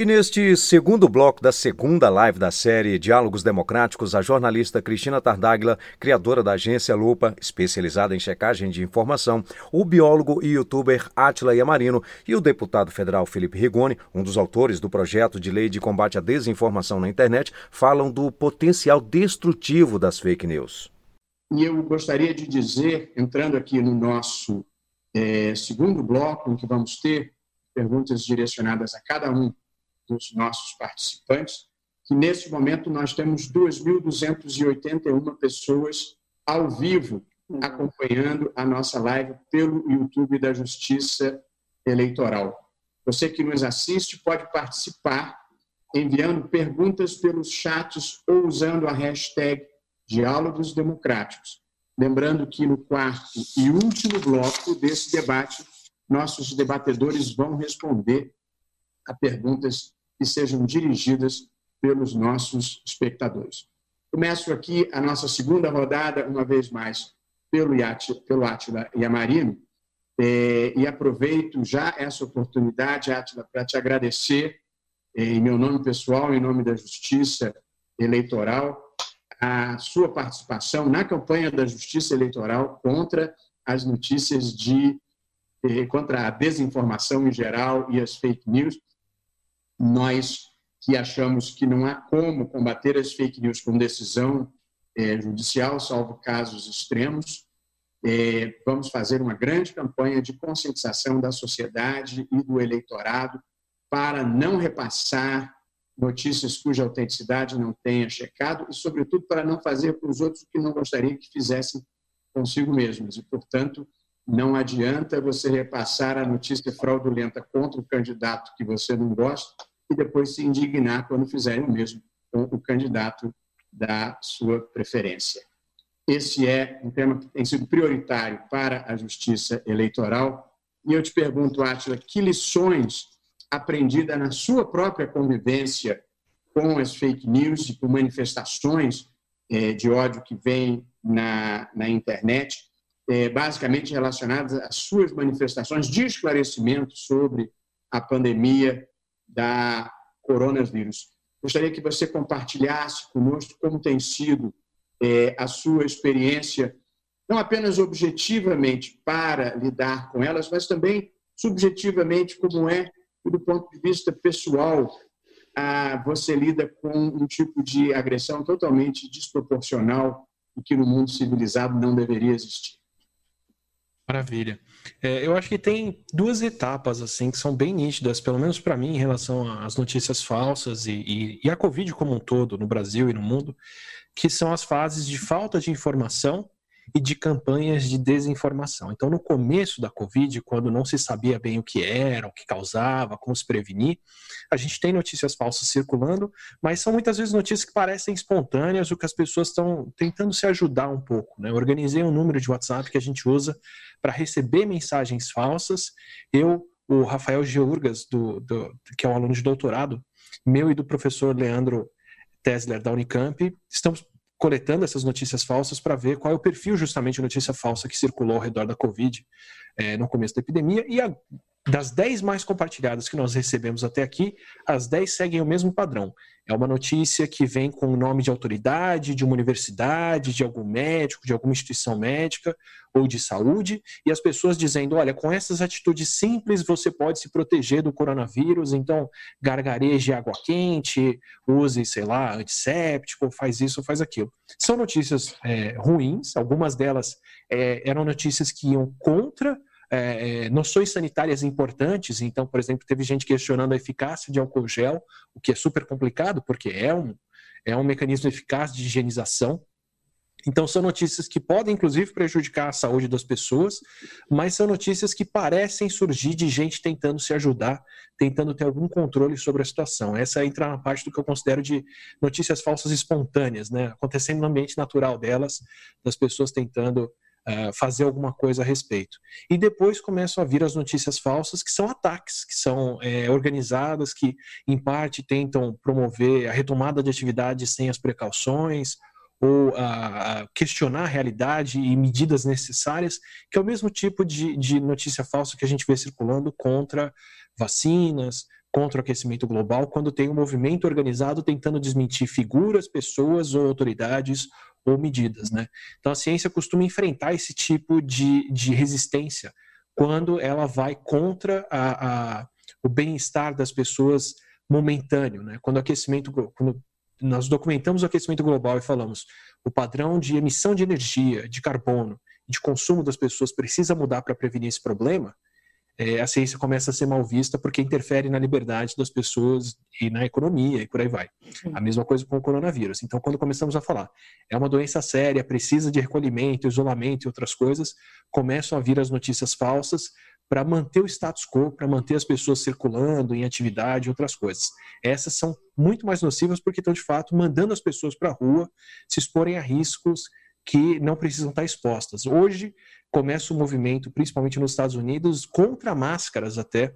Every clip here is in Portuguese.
E neste segundo bloco da segunda live da série Diálogos Democráticos, a jornalista Cristina Tardáguila, criadora da agência Lupa, especializada em checagem de informação, o biólogo e youtuber Atila Yamarino e o deputado federal Felipe Rigoni, um dos autores do projeto de lei de combate à desinformação na internet, falam do potencial destrutivo das fake news. E eu gostaria de dizer, entrando aqui no nosso é, segundo bloco, em que vamos ter perguntas direcionadas a cada um dos nossos participantes, que nesse momento nós temos 2.281 pessoas ao vivo acompanhando a nossa live pelo YouTube da Justiça Eleitoral. Você que nos assiste pode participar enviando perguntas pelos chats ou usando a hashtag Diálogos Democráticos. Lembrando que no quarto e último bloco desse debate, nossos debatedores vão responder a perguntas que sejam dirigidas pelos nossos espectadores. Começo aqui a nossa segunda rodada, uma vez mais, pelo, Yati, pelo Átila Yamarino, eh, e aproveito já essa oportunidade, Átila, para te agradecer, eh, em meu nome pessoal, em nome da Justiça Eleitoral, a sua participação na campanha da Justiça Eleitoral contra as notícias de eh, contra a desinformação em geral e as fake news nós que achamos que não há como combater as fake news com decisão é, judicial, salvo casos extremos, é, vamos fazer uma grande campanha de conscientização da sociedade e do eleitorado para não repassar notícias cuja autenticidade não tenha checado e, sobretudo, para não fazer com os outros o que não gostaria que fizessem consigo mesmos. E, portanto, não adianta você repassar a notícia fraudulenta contra o candidato que você não gosta e depois se indignar quando fizerem o mesmo com o candidato da sua preferência. Esse é um tema que tem sido prioritário para a justiça eleitoral. E eu te pergunto, Átila, que lições aprendidas na sua própria convivência com as fake news e com manifestações eh, de ódio que vêm na, na internet, eh, basicamente relacionadas às suas manifestações de esclarecimento sobre a pandemia da coronavírus. Gostaria que você compartilhasse conosco como tem sido é, a sua experiência, não apenas objetivamente para lidar com elas, mas também subjetivamente como é, do ponto de vista pessoal, a, você lida com um tipo de agressão totalmente desproporcional e que no mundo civilizado não deveria existir. Maravilha. É, eu acho que tem duas etapas assim que são bem nítidas, pelo menos para mim, em relação às notícias falsas e, e, e a Covid como um todo, no Brasil e no mundo, que são as fases de falta de informação e de campanhas de desinformação. Então, no começo da Covid, quando não se sabia bem o que era, o que causava, como se prevenir, a gente tem notícias falsas circulando, mas são muitas vezes notícias que parecem espontâneas, o que as pessoas estão tentando se ajudar um pouco. Né? Eu organizei um número de WhatsApp que a gente usa para receber mensagens falsas. Eu, o Rafael Geurgas, do, do, que é um aluno de doutorado, meu e do professor Leandro Tesler da Unicamp, estamos coletando essas notícias falsas para ver qual é o perfil justamente de notícia falsa que circulou ao redor da Covid é, no começo da epidemia. E a, das 10 mais compartilhadas que nós recebemos até aqui, as 10 seguem o mesmo padrão. É uma notícia que vem com o nome de autoridade, de uma universidade, de algum médico, de alguma instituição médica ou de saúde, e as pessoas dizendo: olha, com essas atitudes simples você pode se proteger do coronavírus, então gargareje água quente, use, sei lá, antisséptico, faz isso, faz aquilo. São notícias é, ruins, algumas delas é, eram notícias que iam contra é, é, noções sanitárias importantes. Então, por exemplo, teve gente questionando a eficácia de álcool gel, o que é super complicado, porque é um, é um mecanismo eficaz de higienização. Então, são notícias que podem, inclusive, prejudicar a saúde das pessoas, mas são notícias que parecem surgir de gente tentando se ajudar, tentando ter algum controle sobre a situação. Essa entra na parte do que eu considero de notícias falsas espontâneas, né? acontecendo no ambiente natural delas, das pessoas tentando uh, fazer alguma coisa a respeito. E depois começam a vir as notícias falsas, que são ataques, que são é, organizadas, que em parte tentam promover a retomada de atividades sem as precauções, ou a, questionar a realidade e medidas necessárias, que é o mesmo tipo de, de notícia falsa que a gente vê circulando contra vacinas, contra o aquecimento global quando tem um movimento organizado tentando desmentir figuras, pessoas ou autoridades ou medidas. Né? Então a ciência costuma enfrentar esse tipo de, de resistência quando ela vai contra a, a, o bem-estar das pessoas momentâneo. Né? Quando o aquecimento, quando nós documentamos o aquecimento global e falamos o padrão de emissão de energia, de carbono, de consumo das pessoas precisa mudar para prevenir esse problema, é, a ciência começa a ser mal vista porque interfere na liberdade das pessoas e na economia e por aí vai. A mesma coisa com o coronavírus. Então, quando começamos a falar, é uma doença séria, precisa de recolhimento, isolamento e outras coisas, começam a vir as notícias falsas para manter o status quo, para manter as pessoas circulando em atividade e outras coisas. Essas são muito mais nocivas porque estão, de fato, mandando as pessoas para a rua se exporem a riscos que não precisam estar expostas. Hoje começa o um movimento, principalmente nos Estados Unidos, contra máscaras até,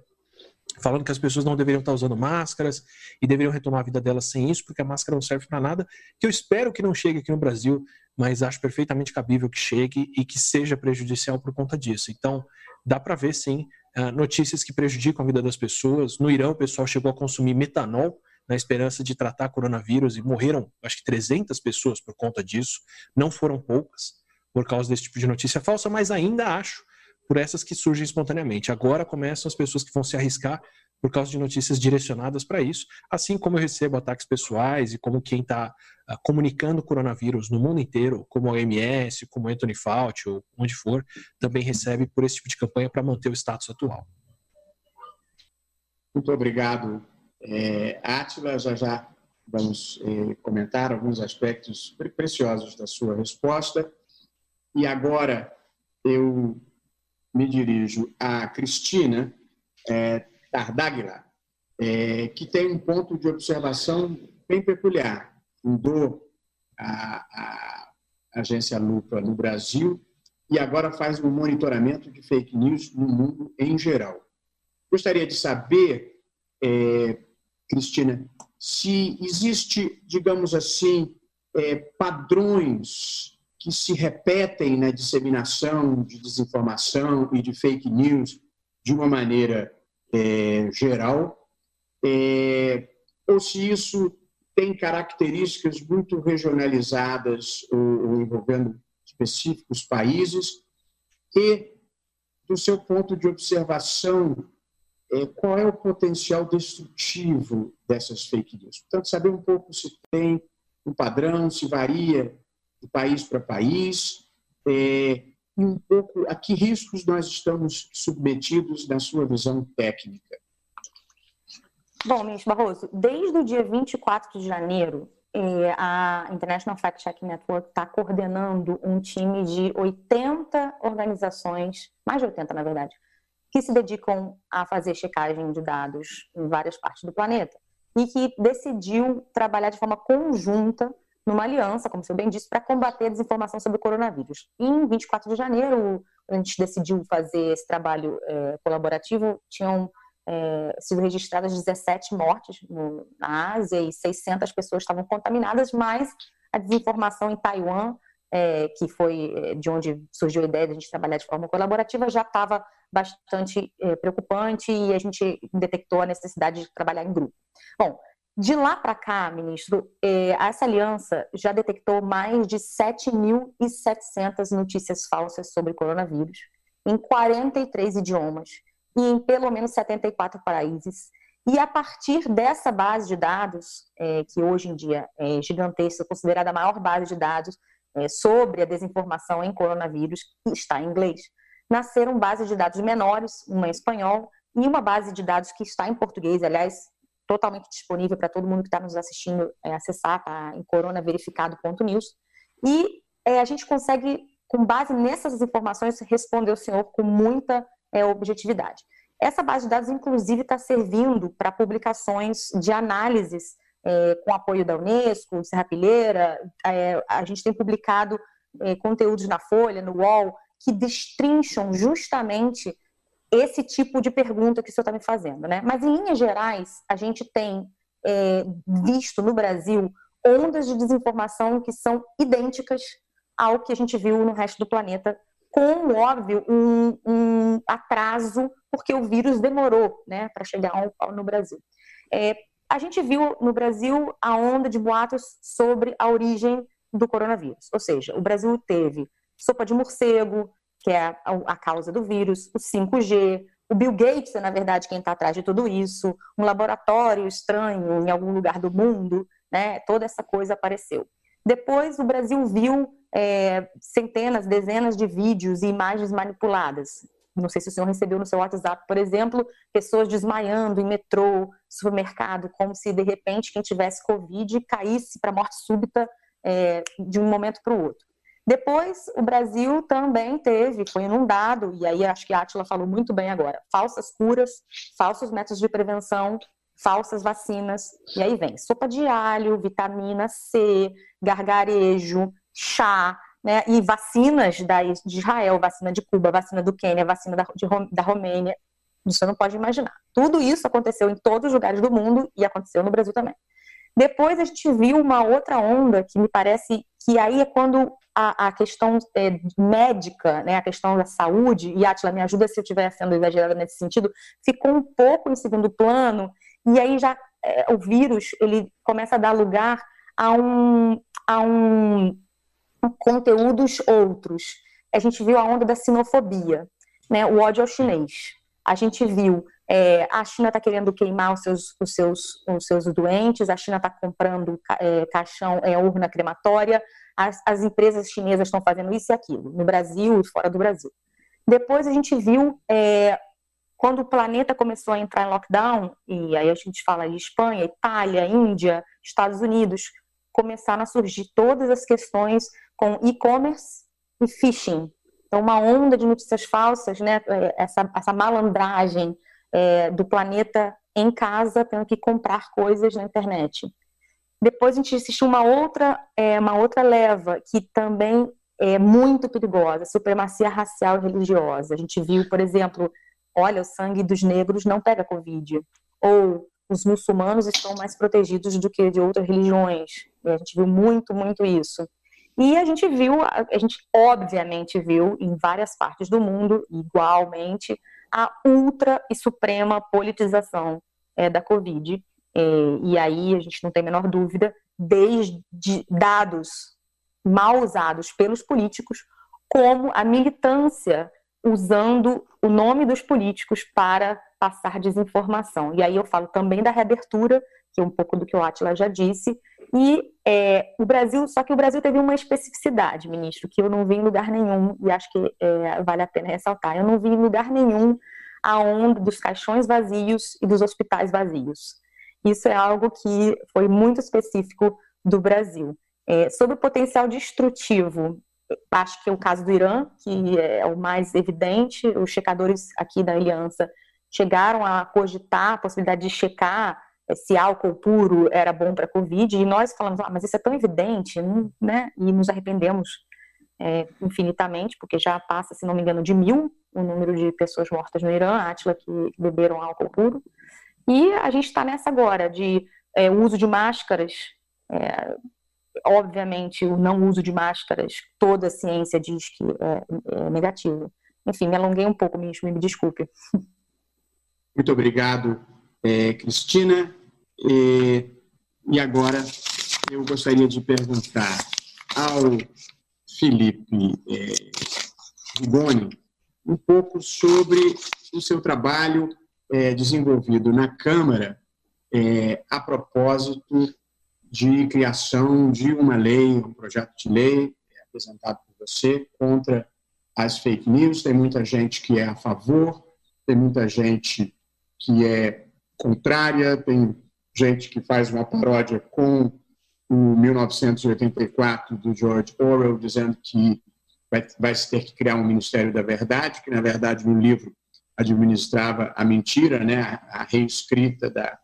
falando que as pessoas não deveriam estar usando máscaras e deveriam retomar a vida delas sem isso, porque a máscara não serve para nada, que eu espero que não chegue aqui no Brasil, mas acho perfeitamente cabível que chegue e que seja prejudicial por conta disso. Então, dá para ver sim ah, notícias que prejudicam a vida das pessoas. No Irã, o pessoal chegou a consumir metanol na esperança de tratar coronavírus e morreram, acho que 300 pessoas por conta disso. Não foram poucas por causa desse tipo de notícia falsa, mas ainda acho por essas que surgem espontaneamente. Agora começam as pessoas que vão se arriscar por causa de notícias direcionadas para isso, assim como eu recebo ataques pessoais e como quem está uh, ah, comunicando coronavírus no mundo inteiro, como a OMS, como Anthony Fauci ou onde for, também recebe por esse tipo de campanha para manter o status atual. Muito obrigado, é, Átila. Já já vamos é, comentar alguns aspectos preciosos da sua resposta. E agora eu me dirijo à Cristina é, Tardáguila, é, que tem um ponto de observação bem peculiar. Fundou a, a agência Lupa no Brasil e agora faz um monitoramento de fake news no mundo em geral. Gostaria de saber, Cristina, se existe, digamos assim, é, padrões que se repetem na disseminação de desinformação e de fake news de uma maneira é, geral, é, ou se isso tem características muito regionalizadas ou, ou envolvendo específicos países, e, do seu ponto de observação, qual é o potencial destrutivo dessas fake news? Portanto, saber um pouco se tem um padrão, se varia de país para país, é, e um pouco a que riscos nós estamos submetidos na sua visão técnica. Bom, ministro Barroso, desde o dia 24 de janeiro, é, a International Fact Checking Network está coordenando um time de 80 organizações, mais de 80 na verdade, que se dedicam a fazer checagem de dados em várias partes do planeta e que decidiu trabalhar de forma conjunta numa aliança, como você bem disse, para combater a desinformação sobre o coronavírus. Em 24 de janeiro, a gente decidiu fazer esse trabalho é, colaborativo, tinham é, sido registradas 17 mortes no, na Ásia e 600 pessoas estavam contaminadas, mas a desinformação em Taiwan, é, que foi de onde surgiu a ideia de a gente trabalhar de forma colaborativa, já estava bastante é, preocupante e a gente detectou a necessidade de trabalhar em grupo. Bom, de lá para cá, ministro, é, essa aliança já detectou mais de 7.700 notícias falsas sobre coronavírus em 43 idiomas e em pelo menos 74 países. E a partir dessa base de dados, é, que hoje em dia é gigantesca, considerada a maior base de dados sobre a desinformação em coronavírus, está em inglês, nasceram bases de dados menores, uma em espanhol, e uma base de dados que está em português, aliás, totalmente disponível para todo mundo que está nos assistindo é, acessar, tá em coronaverificado.news. E é, a gente consegue, com base nessas informações, responder o senhor com muita é, objetividade. Essa base de dados, inclusive, está servindo para publicações de análises é, com apoio da Unesco, de Serrapilheira. É, a gente tem publicado é, conteúdos na Folha, no UOL, que destrincham justamente esse tipo de pergunta que o senhor está me fazendo, né? Mas, em linhas gerais, a gente tem é, visto no Brasil ondas de desinformação que são idênticas ao que a gente viu no resto do planeta, com, óbvio, um, um atraso, porque o vírus demorou né, para chegar ao, no Brasil. É, a gente viu no Brasil a onda de boatos sobre a origem do coronavírus. Ou seja, o Brasil teve sopa de morcego, que é a, causa do vírus, o 5G, o Bill Gates é, na verdade, quem está atrás de tudo isso, um laboratório estranho em algum lugar do mundo, né? toda essa coisa apareceu. Depois, o Brasil viu é, centenas, dezenas de vídeos e imagens manipuladas. Não sei se o senhor recebeu no seu WhatsApp, por exemplo, pessoas desmaiando em metrô, supermercado, como se de repente quem tivesse Covid caísse para morte súbita é, de um momento para o outro. Depois, o Brasil também teve, foi inundado, e aí acho que a Atila falou muito bem agora, falsas curas, falsos métodos de prevenção, falsas vacinas, e aí vem sopa de alho, vitamina C, gargarejo, chá, né, e vacinas da, de Israel, vacina de Cuba, vacina do Quênia, vacina da, de, da Romênia, você não pode imaginar. Tudo isso aconteceu em todos os lugares do mundo e aconteceu no Brasil também. Depois a gente viu uma outra onda que me parece que aí é quando a, a questão é, médica, né, a questão da saúde, e Atila, me ajuda se eu estiver sendo exagerada nesse sentido, ficou um pouco em segundo plano, e aí já é, o vírus ele começa a dar lugar a um, a um, conteúdos outros. A gente viu a onda da sinofobia, né, o ódio ao chinês. A gente viu é, a China está querendo queimar os seus, os, seus, os seus doentes, a China está comprando é, caixão, é, urna crematória, as, as empresas chinesas estão fazendo isso e aquilo, no Brasil e fora do Brasil. Depois a gente viu, é, quando o planeta começou a entrar em lockdown, e aí a gente fala de Espanha, Itália, Índia, Estados Unidos, começaram a surgir todas as questões com e-commerce e phishing. Então, uma onda de notícias falsas, né? É, essa, essa malandragem, é, do planeta em casa, tendo que comprar coisas na internet. Depois a gente assistiu uma outra, é, uma outra leva que também é muito perigosa, supremacia racial e religiosa. A gente viu, por exemplo, olha, o sangue dos negros não pega Covid. Ou os muçulmanos estão mais protegidos do que de outras religiões. A gente viu muito, muito isso. E a gente viu, a gente obviamente viu em várias partes do mundo, igualmente, a ultra e suprema politização é, da Covid. É, e aí a gente não tem a menor dúvida, desde dados mal usados pelos políticos, como a militância usando o nome dos políticos para passar desinformação. E aí eu falo também da reabertura, que é um pouco do que o Atila já disse, e é, o Brasil, só que o Brasil teve uma especificidade, ministro, que eu não vi em lugar nenhum, e acho que é, vale a pena ressaltar. Eu não vi em lugar nenhum a onda dos caixões vazios e dos hospitais vazios. Isso é algo que foi muito específico do Brasil. É, sobre o potencial destrutivo, acho que é o caso do Irã, que é o mais evidente, os checadores aqui da Aliança chegaram a cogitar a possibilidade de checar se álcool puro era bom para Covid, e nós falamos, ah, mas isso é tão evidente, né? E nos arrependemos é, infinitamente, porque já passa, se não me engano, de mil o número de pessoas mortas no Irã, Atila, que beberam álcool puro. E a gente está nessa agora de é, uso de máscaras. É, obviamente, o não uso de máscaras, toda a ciência diz que é, é negativo. Enfim, me alonguei um pouco, me, me desculpe. Muito obrigado é, Cristina. E, e agora eu gostaria de perguntar ao Felipe é, Rigoni um pouco sobre o seu trabalho é, desenvolvido na Câmara é, a propósito de criação de uma lei, um projeto de lei é, apresentado por você contra as fake news. Tem muita gente que é a favor, tem muita gente que é contrária, tem gente que faz uma paródia com o 1984 do George Orwell, dizendo que vai, vai se ter que criar um Ministério da Verdade, que na verdade no livro administrava a mentira, né, a, reescrita da,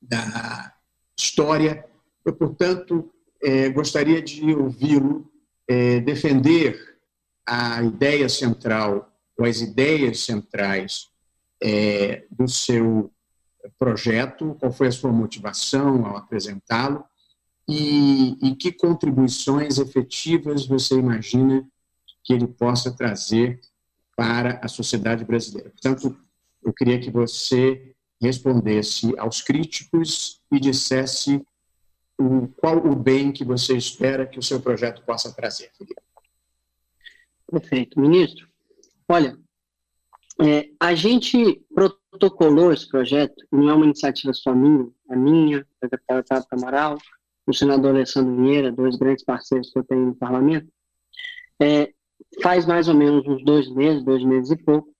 da história. Eu, portanto, é, gostaria de ouvi-lo é, defender a ideia central, ou as ideias centrais é, do seu projeto, qual foi a sua motivação ao apresentá-lo e, e que contribuições efetivas você imagina que ele possa trazer para a sociedade brasileira. Portanto, eu queria que você respondesse aos críticos e dissesse o, qual o bem que você espera que o seu projeto possa trazer, Felipe. Perfeito. Ministro, olha, é, a gente protocolou esse projeto, não é uma iniciativa só minha, é minha, da deputada Tata Amaral, o senador Alessandro Vieira, dois grandes parceiros que eu tenho no parlamento, é, faz mais ou menos uns dois meses, dois meses e pouco.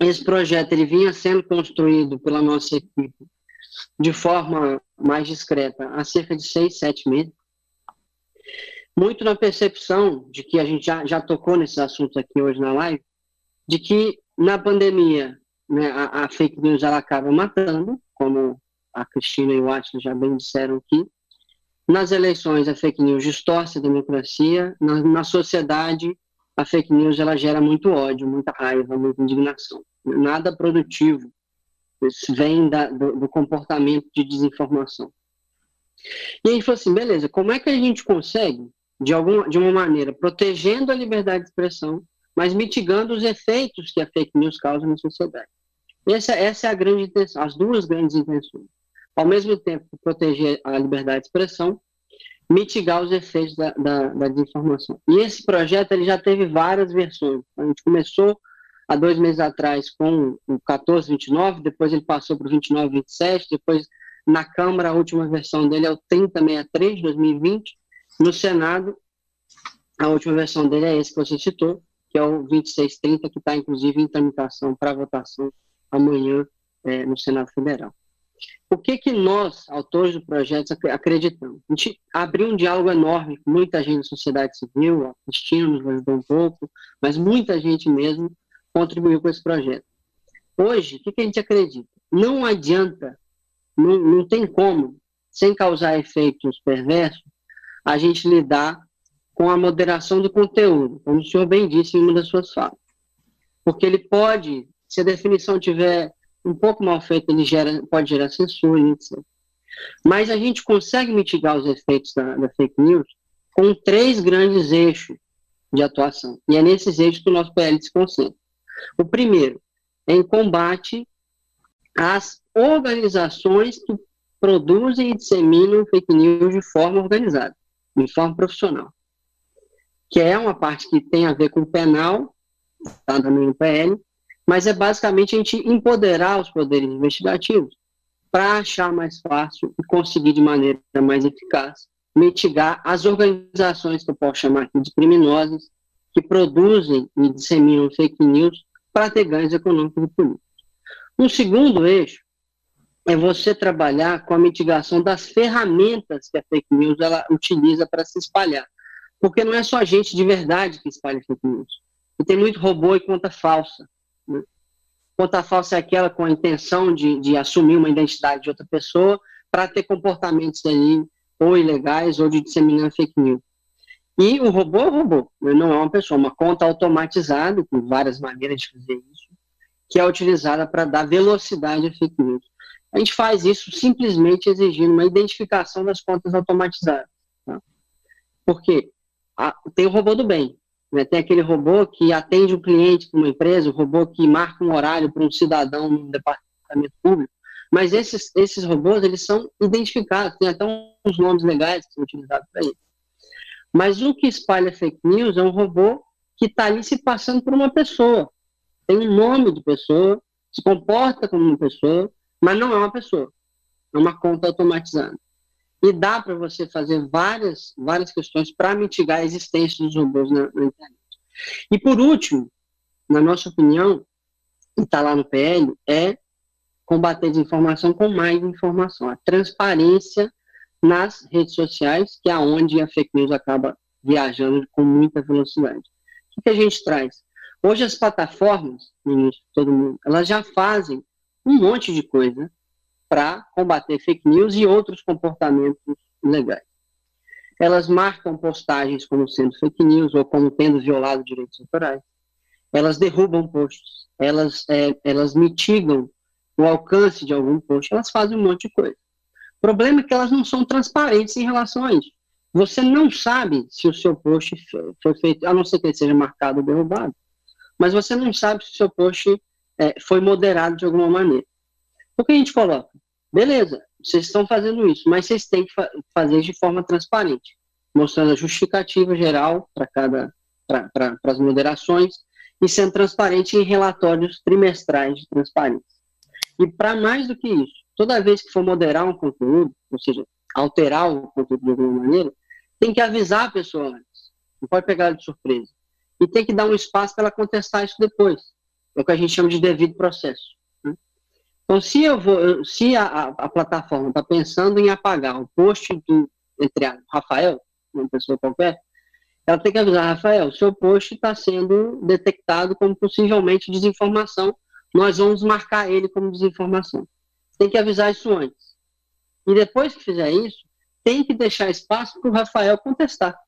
Esse projeto ele vinha sendo construído pela nossa equipe de forma mais discreta há cerca de seis, sete meses. Muito na percepção de que a gente já, já tocou nesses assuntos aqui hoje na live, de que na pandemia né, a, a fake news ela acaba matando, como a Cristina e o Atlas já bem disseram aqui. Nas eleições, a fake news distorce a democracia. Na, na sociedade, a fake news ela gera muito ódio, muita raiva, muita indignação. Nada produtivo isso vem da, do, do, comportamento de desinformação. E a gente falou assim, beleza, como é que a gente consegue, de, alguma, de uma maneira, protegendo a liberdade de expressão, mas mitigando os efeitos que a fake news causa na sociedade? Essa, essa é a grande intenção, as duas grandes intenções. Ao mesmo tempo, proteger a liberdade de expressão, mitigar os efeitos da, da, da desinformação. E esse projeto ele já teve várias versões. A gente começou há dois meses atrás com o 1429, depois ele passou para o 2927, depois na Câmara a última versão dele é o 3063 de 2020, no Senado a última versão dele é esse que você citou, que é o 2630, que está inclusive em tramitação para votação amanhã é, no Senado Federal. O que que nós, autores do projeto, acreditamos? A gente abriu um diálogo enorme com muita gente da sociedade civil, a Cristina nos ajudou um pouco, mas muita gente mesmo contribuiu com esse projeto. Hoje, o que, que a gente acredita? Não adianta, não, não tem como, sem causar efeitos perversos, a gente lidar com a moderação do conteúdo, como o senhor bem disse em uma das suas falas. Porque ele pode, se a definição tiver um pouco mal feita, ele gera, pode gerar censura, etc. Mas a gente consegue mitigar os efeitos da, da fake news com três grandes eixos de atuação. E é nesses eixos que o nosso PL se concentra. O primeiro é em combate às organizações que produzem e disseminam fake news de forma organizada, de forma profissional. Que é uma parte que tem a ver com o penal, está no PL, mas é basicamente a gente empoderar os poderes investigativos para achar mais fácil e conseguir de maneira mais eficaz mitigar as organizações que eu posso chamar aqui de criminosas que produzem e disseminam fake news para ter ganhos econômicos e políticos. Um segundo eixo é você trabalhar com a mitigação das ferramentas que a fake news ela utiliza para se espalhar. Porque não é só gente de verdade que espalha fake news. E tem muito robô e conta falsa. Né? Conta falsa é aquela com a intenção de, de assumir uma identidade de outra pessoa para ter comportamentos ali ou ilegais ou de disseminar fake news. E o robô é robô, né? não é uma pessoa, uma conta automatizada, com várias maneiras de fazer isso, que é utilizada para dar velocidade a fake news. A gente faz isso simplesmente exigindo uma identificação das contas automatizadas. Tá? Porque tem o robô do bem, né? tem aquele robô que atende um cliente para uma empresa, o robô que marca um horário para um cidadão no departamento público, mas esses, esses robôs eles são identificados, tem até uns nomes legais que são utilizados para isso. Mas o que espalha fake news é um robô que está ali se passando por uma pessoa. Tem um nome de pessoa, se comporta como uma pessoa, mas não é uma pessoa. É uma conta automatizada. E dá para você fazer várias, várias questões para mitigar a existência dos robôs na, na internet. E por último, na nossa opinião, e está lá no PL, é combater desinformação com mais informação. A transparência nas redes sociais, que é onde a fake news acaba viajando com muita velocidade. O que a gente traz? Hoje as plataformas, ministro, todo mundo, elas já fazem um monte de coisa para combater fake news e outros comportamentos ilegais. Elas marcam postagens como sendo fake news ou como tendo violado direitos autorais. Elas derrubam posts. Elas, é, elas mitigam o alcance de algum post. Elas fazem um monte de coisa. O problema é que elas não são transparentes em relação a isso. Você não sabe se o seu post foi feito, a não ser que ele seja marcado ou derrubado, mas você não sabe se o seu post é, foi moderado de alguma maneira. O que a gente coloca? Beleza, vocês estão fazendo isso, mas vocês têm que fa fazer de forma transparente, mostrando a justificativa geral para cada para as moderações e sendo transparente em relatórios trimestrais de transparência. E para mais do que isso, toda vez que for moderar um conteúdo, ou seja, alterar o conteúdo de alguma maneira, tem que avisar a pessoa antes. Não pode pegar ela de surpresa. E tem que dar um espaço para ela contestar isso depois. É o que a gente chama de devido processo. Então, se eu vou, se a, a, a plataforma está pensando em apagar o post do entre a Rafael, uma pessoa qualquer, ela tem que avisar, Rafael, seu post está sendo detectado como possivelmente desinformação, nós vamos marcar ele como desinformação. Tem que avisar isso antes. E depois que fizer isso, tem que deixar espaço para o Rafael contestar.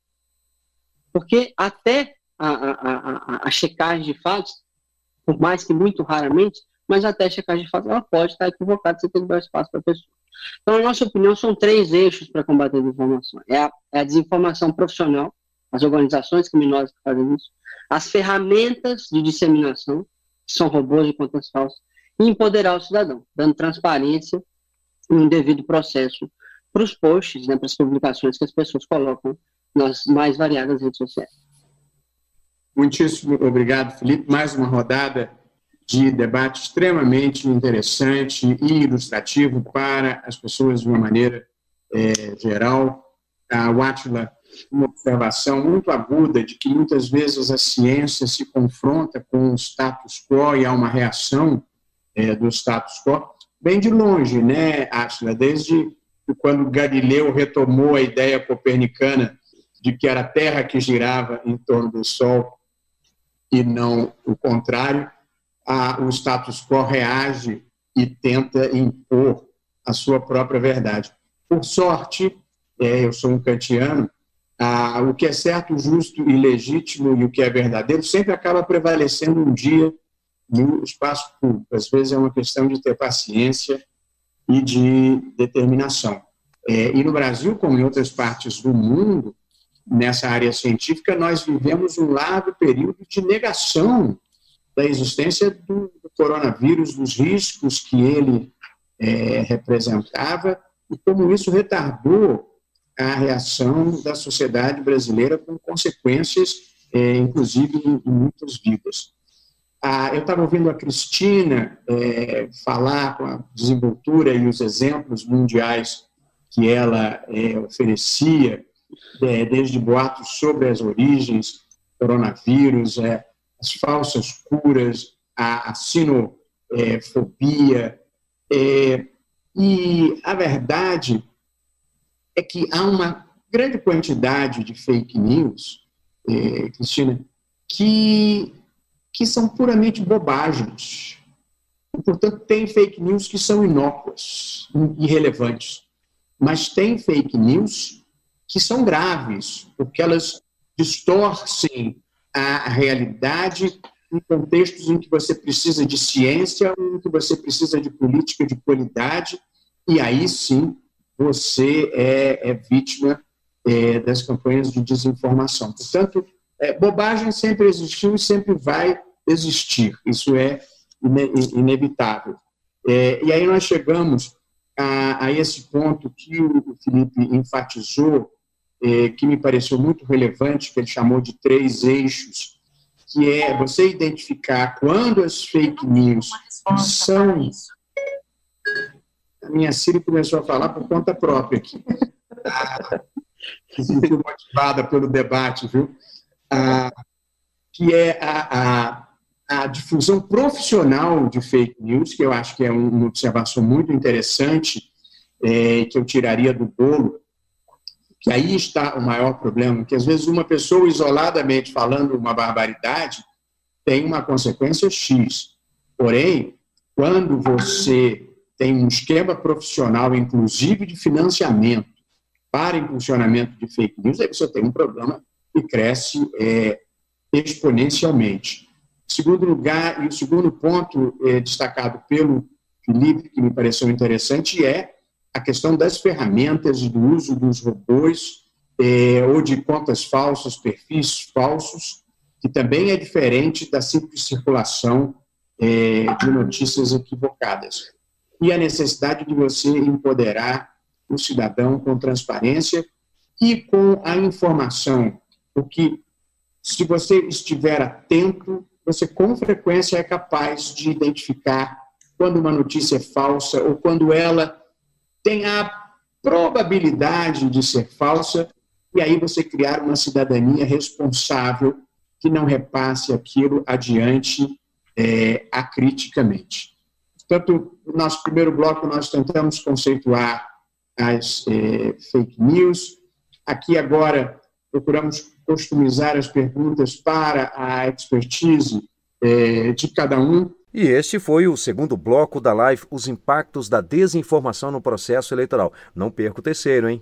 Porque até a, a, a, a, checagem de fatos, por mais que muito raramente, mas até a checagem de fatos, ela pode estar equivocada, você tem que dar espaço para a pessoa. Então, na nossa opinião, são três eixos para combater a desinformação. É a, é a desinformação profissional, as organizações criminosas que fazem isso, as ferramentas de disseminação, que são robôs e contas falsas, e empoderar o cidadão, dando transparência e um devido processo para os posts, né, para as publicações que as pessoas colocam nas mais variadas redes sociais. Muitíssimo obrigado, Felipe. Mais uma rodada de debate extremamente interessante e ilustrativo para as pessoas de uma maneira é, geral. A Wátila, uma observação muito aguda de que muitas vezes a ciência se confronta com o status quo e há uma reação é, do status quo, bem de longe, né, Átila? Desde quando Galileu retomou a ideia copernicana de que era a Terra que girava em torno do Sol e não o contrário, a, o status quo reage e tenta impor a sua própria verdade. Por sorte, é, eu sou um kantiano, o que é certo, justo e legítimo e o que é verdadeiro sempre acaba prevalecendo um dia no espaço público. Às vezes é uma questão de ter paciência e de determinação. É, e no Brasil, como em outras partes do mundo, nessa área científica, nós vivemos um largo período de negação da existência do, do coronavírus, dos riscos que ele é, representava e como isso retardou a reação da sociedade brasileira com consequências, é, inclusive, em, em, muitas vidas. Ah, eu estava ouvindo a Cristina é, falar com a desenvoltura e os exemplos mundiais que ela é, oferecia, é, desde boatos sobre as origens coronavírus, é, as falsas curas, a, a sinofobia. É, e a verdade é que há uma grande quantidade de fake news, é, Cristina, que, que são puramente bobagens. E, portanto, tem fake news que são inócuas, irrelevantes. Mas tem fake news que são graves, porque elas distorcem a realidade em contextos em que você precisa de ciência, em que você precisa de política de qualidade, e aí sim você é, é vítima é, das campanhas de desinformação. Portanto, é, bobagem sempre existiu e sempre vai existir, isso é ine inevitável. É, e aí nós chegamos a, a, esse ponto que o Felipe enfatizou que me pareceu muito relevante, que ele chamou de três eixos, que é você identificar quando as fake news são. A minha Siri começou a falar por conta própria aqui. Ah, motivada pelo debate, viu? Ah, que é a, a, a, difusão profissional de fake news, que eu acho que é uma observação muito interessante, é, que eu tiraria do bolo, que aí está o maior problema, que às vezes uma pessoa isoladamente falando uma barbaridade tem uma consequência X. Porém, quando você tem um esquema profissional, inclusive de financiamento, para impulsionamento de fake news, aí você tem um problema que cresce é, exponencialmente. Segundo lugar, e o segundo ponto é, destacado pelo Felipe, que me pareceu interessante, é a questão das ferramentas do uso dos robôs é, ou de contas falsas, perfis falsos, que também é diferente da simples circulação é, de notícias equivocadas. e a necessidade de você empoderar o cidadão com transparência e com a informação, porque se você estiver atento, você com frequência é capaz de identificar quando uma notícia é falsa ou quando ela tem a probabilidade de ser falsa, e aí você criar uma cidadania responsável que não repasse aquilo adiante é, acriticamente. Portanto, no nosso primeiro bloco, nós tentamos conceituar as é, fake news. Aqui, agora, procuramos customizar as perguntas para a expertise é, de cada um. E este foi o segundo bloco da live Os Impactos da Desinformação no Processo Eleitoral. Não perca o terceiro, hein?